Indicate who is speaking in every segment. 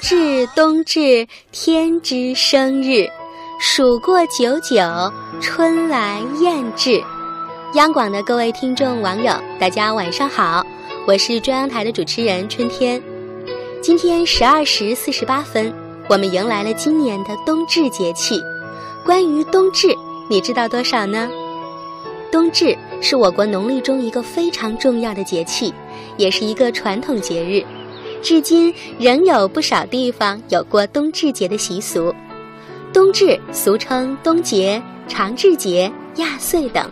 Speaker 1: 至，冬至，天之生日，数过九九，春来燕至。央广的各位听众网友，大家晚上好，我是中央台的主持人春天。今天十二时四十八分，我们迎来了今年的冬至节气。关于冬至，你知道多少呢？冬至是我国农历中一个非常重要的节气，也是一个传统节日。至今仍有不少地方有过冬至节的习俗。冬至俗称冬节、长至节、亚岁等。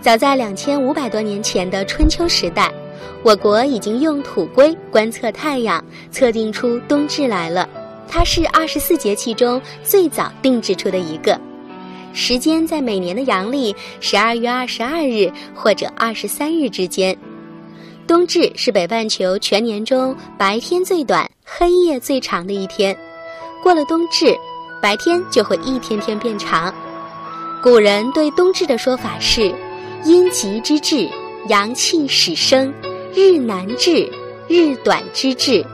Speaker 1: 早在两千五百多年前的春秋时代，我国已经用土圭观测太阳，测定出冬至来了。它是二十四节气中最早定制出的一个，时间在每年的阳历十二月二十二日或者二十三日之间。冬至是北半球全年中白天最短、黑夜最长的一天。过了冬至，白天就会一天天变长。古人对冬至的说法是：阴极之至，阳气始生，日南至，日短之至，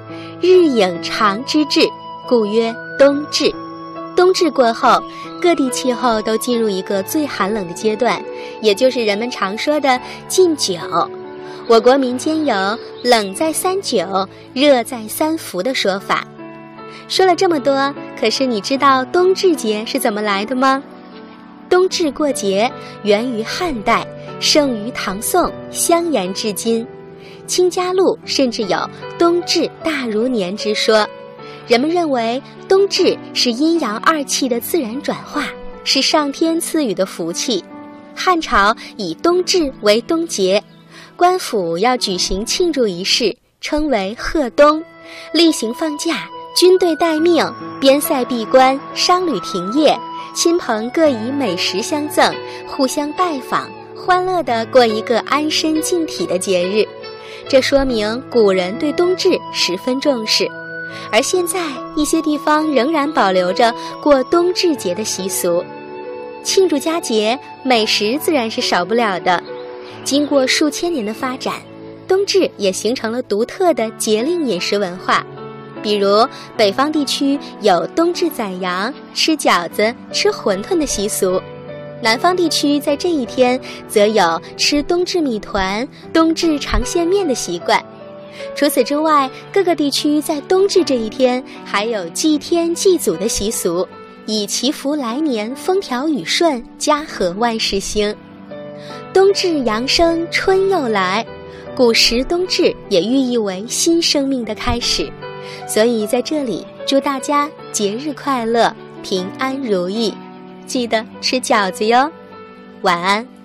Speaker 1: 日影长之至，故曰冬至。冬至过后，各地气候都进入一个最寒冷的阶段，也就是人们常说的禁酒。我国民间有“冷在三九，热在三伏”的说法。说了这么多，可是你知道冬至节是怎么来的吗？冬至过节源于汉代，盛于唐宋，相沿至今。清嘉录甚至有“冬至大如年”之说。人们认为冬至是阴阳二气的自然转化，是上天赐予的福气。汉朝以冬至为冬节。官府要举行庆祝仪式，称为贺冬，例行放假，军队待命，边塞闭关，商旅停业，亲朋各以美食相赠，互相拜访，欢乐地过一个安身静体的节日。这说明古人对冬至十分重视，而现在一些地方仍然保留着过冬至节的习俗。庆祝佳节，美食自然是少不了的。经过数千年的发展，冬至也形成了独特的节令饮食文化。比如，北方地区有冬至宰羊、吃饺子、吃馄饨的习俗；南方地区在这一天则有吃冬至米团、冬至长线面的习惯。除此之外，各个地区在冬至这一天还有祭天祭祖的习俗，以祈福来年风调雨顺、家和万事兴。冬至阳生，春又来。古时冬至也寓意为新生命的开始，所以在这里祝大家节日快乐、平安如意，记得吃饺子哟。晚安。